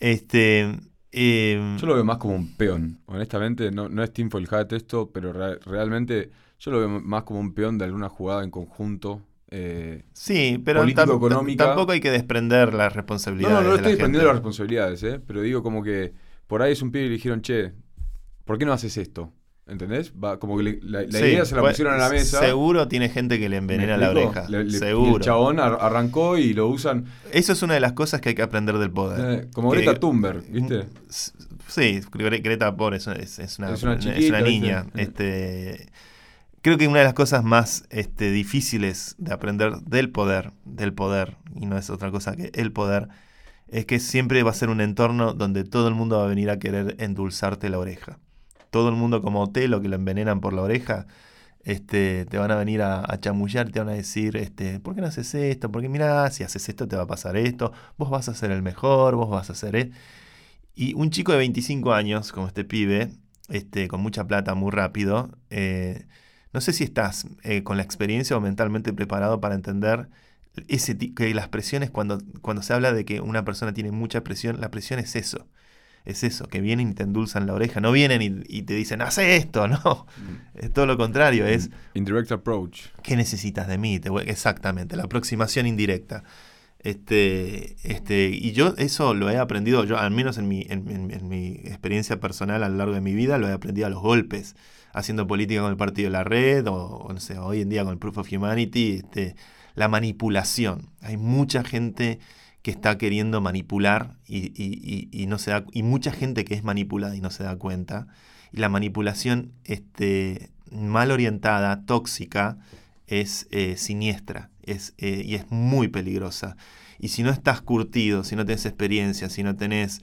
Este, eh, Yo lo veo más como un peón. Honestamente, no, no es tinfoil hat esto, pero re- realmente yo lo veo más como un peón de alguna jugada en conjunto. eh, sí, pero tampoco hay que desprender las No, responsabilidades. no, no de la estoy desprendiendo gente. las responsabilidades, ¿eh? Pero digo como que por ahí es un pibe y le dijeron, che, ¿por qué no haces esto? ¿Entendés? Va, como que le- la, la Sí, idea se la pues, pusieron a la mesa. Seguro tiene gente que le ¿me envenena la oreja. Le- le- y seguro. el chabón ar- arrancó y lo usan Eso es una de las cosas que hay que aprender del poder. eh, como Que- Greta Thunberg, ¿viste? Sí, Gre- Greta Pobre es, es- es una, Es una niña. Eh. Este, creo que una de las cosas más este, difíciles de aprender del poder, del poder, y no es otra cosa que el poder, es que siempre va a ser un entorno donde todo el mundo va a venir a querer endulzarte la oreja. Todo el mundo como Otelo que lo envenenan por la oreja, este, te van a venir a, a chamullar, te van a decir, este, ¿por qué no haces esto? Porque mira, si haces esto te va a pasar esto, vos vas a ser el mejor, vos vas a ser esto. Y un chico de 25 años, como este pibe, este, con mucha plata muy rápido, eh, no sé si estás eh, con la experiencia o mentalmente preparado para entender ese que las presiones, cuando, cuando se habla de que una persona tiene mucha presión, la presión es eso. Es eso, que vienen y te endulzan la oreja. No vienen y, y te dicen, hace esto, no. Es todo lo contrario, es, Indirect approach. ¿qué necesitas de mí? Te voy- Exactamente, la aproximación indirecta. Este, este, y yo eso lo he aprendido, yo al menos en mi, en, en- en mi experiencia personal a lo largo de mi vida, lo he aprendido a los golpes, haciendo política con el Partido de la Red, o, o no sé, hoy en día con el Proof of Humanity, este, la manipulación. Hay mucha gente que está queriendo manipular y, no se da, y mucha gente que es manipulada y no se da cuenta. Y la manipulación este, mal orientada, tóxica, es eh, siniestra es, eh, y es muy peligrosa. Y si no estás curtido, si no tenés experiencia, si no tenés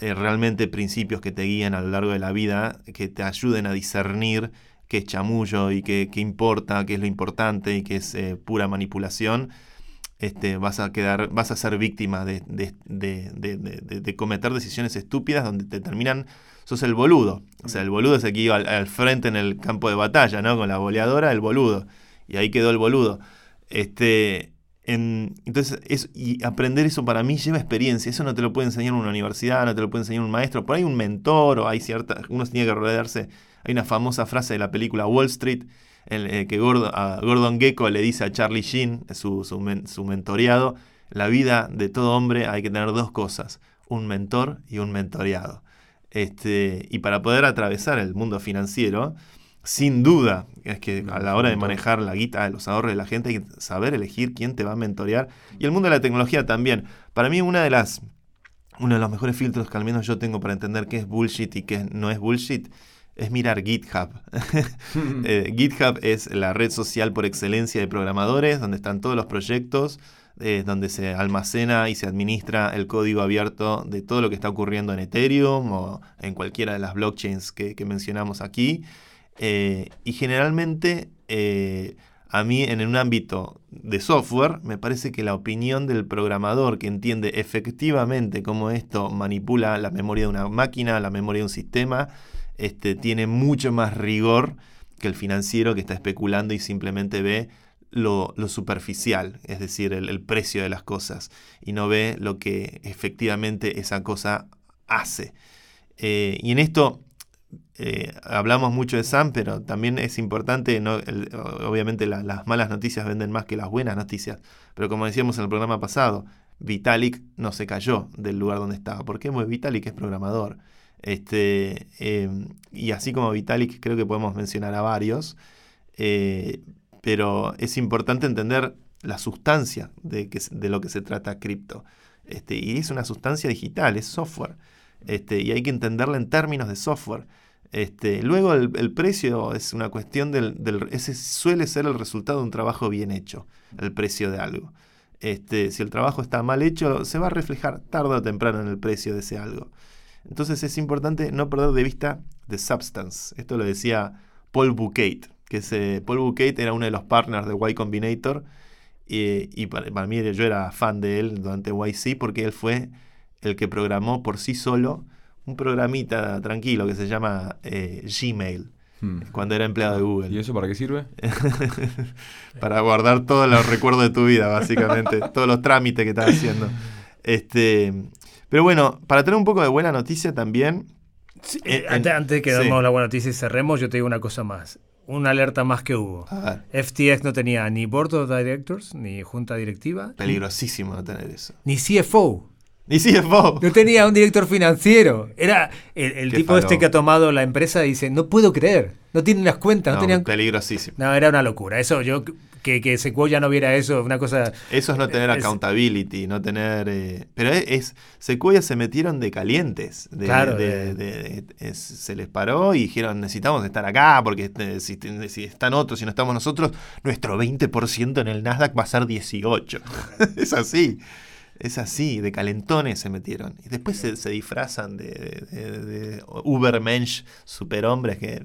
eh, realmente principios que te guíen a lo largo de la vida, que te ayuden a discernir qué es chamullo y qué, importa, qué es lo importante y qué es eh, pura manipulación, este, vas a quedar, vas a ser víctima de, de- de- de- cometer decisiones estúpidas donde te terminan, sos el boludo. O sea, el boludo es el que iba al, frente en el campo de batalla, ¿no? Con la boleadora, el boludo. Y ahí quedó el boludo. Este, en- entonces, es, y aprender eso para mí lleva experiencia. Eso no te lo puede enseñar una universidad, no te lo puede enseñar un maestro. Por ahí un mentor o hay cierta. Uno tiene que rodearse. Hay una famosa frase de la película Wall Street en, eh, que Gordon, a Gordon Gecko le dice a Charlie Sheen, su, su, men- su mentoreado: La vida de todo hombre hay que tener dos cosas: un mentor y un mentoreado. Este, y para poder atravesar el mundo financiero, sin duda, es que a la hora de manejar la guita, los ahorros de la gente, hay que saber elegir quién te va a mentorear. Y el mundo de la tecnología también. Para mí, una de las, uno de los mejores filtros que al menos yo tengo para entender qué es bullshit y qué no es bullshit es mirar GitHub. Eh, GitHub es la red social por excelencia de programadores, donde están todos los proyectos, eh, donde se almacena y se administra el código abierto de todo lo que está ocurriendo en Ethereum o en cualquiera de las blockchains que, que mencionamos aquí. Eh, y generalmente a mí en un ámbito de software me parece que la opinión del programador que entiende efectivamente cómo esto manipula la memoria de una máquina, la memoria de un sistema, este, tiene mucho más rigor que el financiero que está especulando y simplemente ve lo, superficial, es decir, el, precio de las cosas, y no ve lo que efectivamente esa cosa hace. Eh, y en esto eh, hablamos mucho de Sam, pero también es importante, obviamente la- las malas noticias venden más que las buenas noticias, pero como decíamos en el programa pasado, Vitalik no se cayó del lugar donde estaba. ¿Por qué? Porque Vitalik es programador. Este, eh, y así como Vitalik creo que podemos mencionar a varios, eh, pero es importante entender la sustancia de, lo que se trata cripto. Este, y es una sustancia digital, es software. Este, y hay que entenderla en términos de software. Este, luego el, precio es una cuestión del, del- Ese suele ser el resultado de un trabajo bien hecho, el precio de algo. Este, si el trabajo está mal hecho, se va a reflejar tarde o temprano en el precio de ese algo. Entonces es importante no perder de vista the substance. Esto lo decía Paul Bucate, que es, eh, Paul Bucate era uno de los partners de Y Combinator eh, y para, para mí yo era fan de él durante YC porque él fue el que programó por sí solo un programita tranquilo que se llama eh, Gmail Hmm. cuando era empleado de Google. ¿Y eso para qué sirve? para guardar todos los recuerdos de tu vida, básicamente, todos los trámites que estás haciendo. Este, pero bueno, para tener un poco de buena noticia también. Eh, antes, antes de que sí. demos la buena noticia y cerremos, yo te digo una cosa más. Una alerta más que hubo. A ver, FTX no tenía ni Board of Directors, ni junta directiva, peligrosísimo no tener eso. ni CFO. Ni CFO. No tenía un director financiero. Era el, tipo este que ha tomado la empresa y dice, no puedo creer. No tienen las cuentas, no, No, tenían... peligrosísimo. No, era una locura. Eso, yo, que, que Sequoia no viera eso, una cosa... Eso es no tener Es- accountability, no tener... eh, pero es, es- Sequoia se metieron de calientes. de- Claro, de- de- de- es- se les paró y dijeron, necesitamos estar acá, porque eh, si, si están otros y no estamos nosotros, nuestro 20% en el Nasdaq va a ser 18. es así. Es así, de calentones se metieron. Y después se, se disfrazan de, de, de Ubermensch, superhombres que...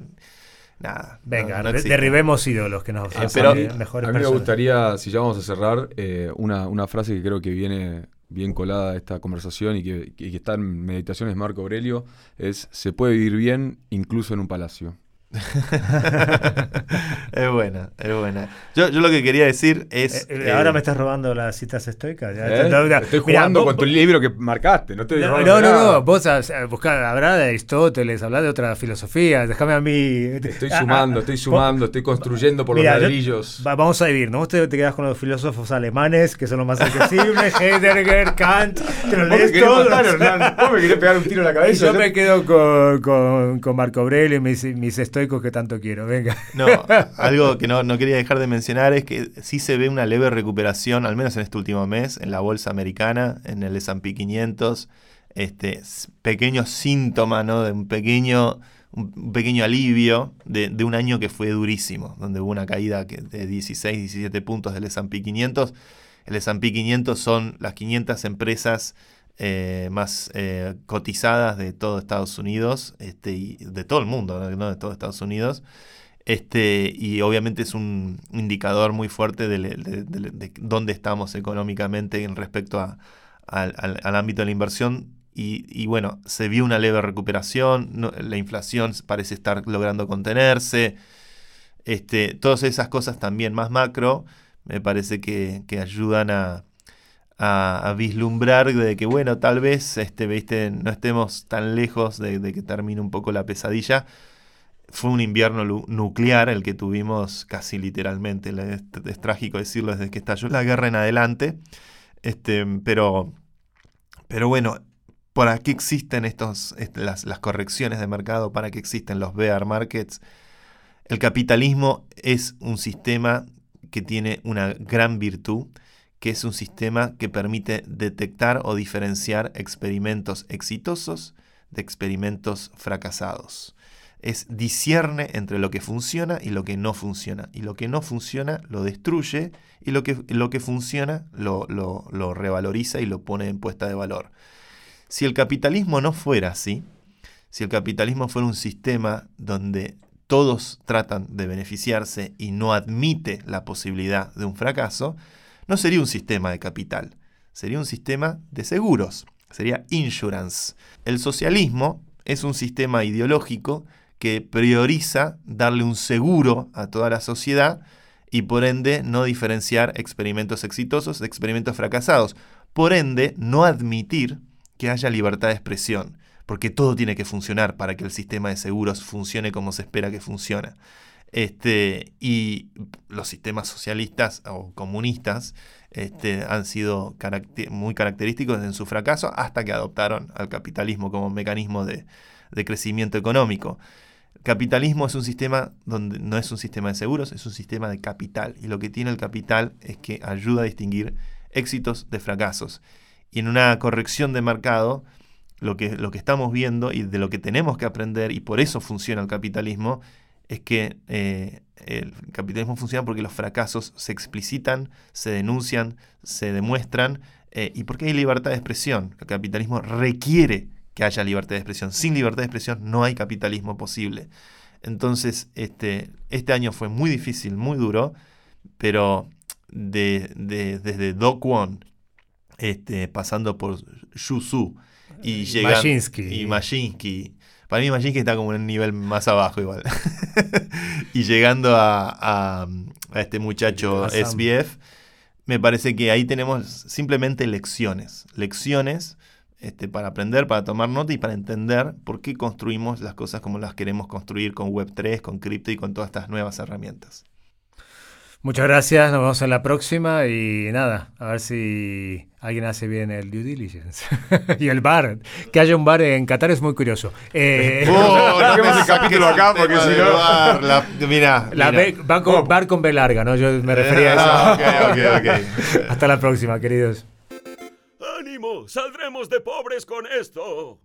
Nada. Venga, no derribemos ídolos que nos Eh, hacen pero- me- mejores a mí me personas. gustaría, si ya vamos a cerrar, eh, una, una frase que creo que viene bien colada a esta conversación y que, y que está en Meditaciones Marco Aurelio, es se puede vivir bien incluso en un palacio. es buena, es buena. Yo, yo lo que quería decir es... Eh, eh, eh, ahora me estás robando las citas estoicas. ya. ¿Eh? Estoy jugando vos- con tu libro que marcaste, no estoy No, robando no, no, no, vos a- a buscar, habrá de Aristóteles, hablar de otras filosofías, déjame a mí. Estoy Ah, sumando, ah, estoy vos- sumando, estoy construyendo por los yo- ladrillos. va- vamos a dividir, ¿no? Vos te, te quedas con los filósofos alemanes, que son los más accesibles, Heidegger, Kant, te los me lees querés todos. matar, Hernán. Vos me querés pegar un tiro en la Y cabeza. yo me quedo con, con, con Marco Aurelio y mis, mis estoicos que tanto quiero, venga. No, algo que no, no quería dejar de mencionar es que sí se ve una leve recuperación, al menos en este último mes, en la bolsa americana, en el S&P 500, este pequeño síntoma, ¿no? De un pequeño, un pequeño alivio de, de un año que fue durísimo, donde hubo una caída de 16, 17 puntos del S&P 500. El S&P 500 son las 500 empresas eh, más eh, cotizadas de todo Estados Unidos, este, y de todo el mundo, no de todo Estados Unidos. Este, y obviamente es un indicador muy fuerte de, dónde estamos económicamente en respecto a- al, ámbito de la inversión. Y, bueno, se vio una leve recuperación, la inflación parece estar logrando contenerse. Este, todas esas cosas también más macro me parece que, que ayudan a, a, vislumbrar de que, bueno, tal vez este, ¿viste? no estemos tan lejos de, que termine un poco la pesadilla. Fue un invierno nuclear el que tuvimos casi literalmente. Es, trágico decirlo desde que estalló la guerra en adelante. Este, pero, pero bueno, ¿para qué existen estos, est- las, las correcciones de mercado? ¿Para qué existen los bear markets? El capitalismo es un sistema que tiene una gran virtud, que es un sistema que permite detectar o diferenciar experimentos exitosos de experimentos fracasados. Es discierne entre lo que funciona y lo que no funciona. Y lo que no funciona lo destruye y lo que, lo que funciona lo, lo- lo revaloriza y lo pone en puesta de valor. Si el capitalismo no fuera así, si el capitalismo fuera un sistema donde todos tratan de beneficiarse y no admite la posibilidad de un fracaso, no sería un sistema de capital, sería un sistema de seguros, sería insurance. El socialismo es un sistema ideológico que prioriza darle un seguro a toda la sociedad y por ende no diferenciar experimentos exitosos de experimentos fracasados. Por ende, no admitir que haya libertad de expresión, porque todo tiene que funcionar para que el sistema de seguros funcione como se espera que funcione. Este, y los sistemas socialistas o comunistas este, han sido muy característicos en su fracaso hasta que adoptaron al capitalismo como mecanismo de, de crecimiento económico. Capitalismo es un sistema donde no es un sistema de seguros, es un sistema de capital. Y lo que tiene el capital es que ayuda a distinguir éxitos de fracasos. Y en una corrección de mercado, lo que, lo que estamos viendo y de lo que tenemos que aprender, y por eso funciona el capitalismo, es que eh, el capitalismo funciona porque los fracasos se explicitan, se denuncian, se demuestran, eh, y porque hay libertad de expresión. El capitalismo requiere que haya libertad de expresión. Sin libertad de expresión no hay capitalismo posible. Entonces, este, este año fue muy difícil, muy duro, pero de, desde Do Kwon, este, pasando por Su y llegando... Y Mashinsky. Para mí Mashinsky está como en un nivel más abajo igual. y llegando a, a, este muchacho SBF, me parece que ahí tenemos simplemente lecciones. Lecciones este, para aprender, para tomar nota y para entender por qué construimos las cosas como las queremos construir con Web3, con cripto y con todas estas nuevas herramientas. Muchas gracias, nos vemos en la próxima y nada, a ver si alguien hace bien el due diligence. y el bar, que haya un bar en Qatar es muy curioso. Eh, oh, no capítulo acá porque si no... mira, bar, con, bar con B larga, ¿no? Yo me refería a eso. Ah, okay, okay, Hasta la próxima, queridos. ¡Ánimo! ¡Saldremos de pobres con esto!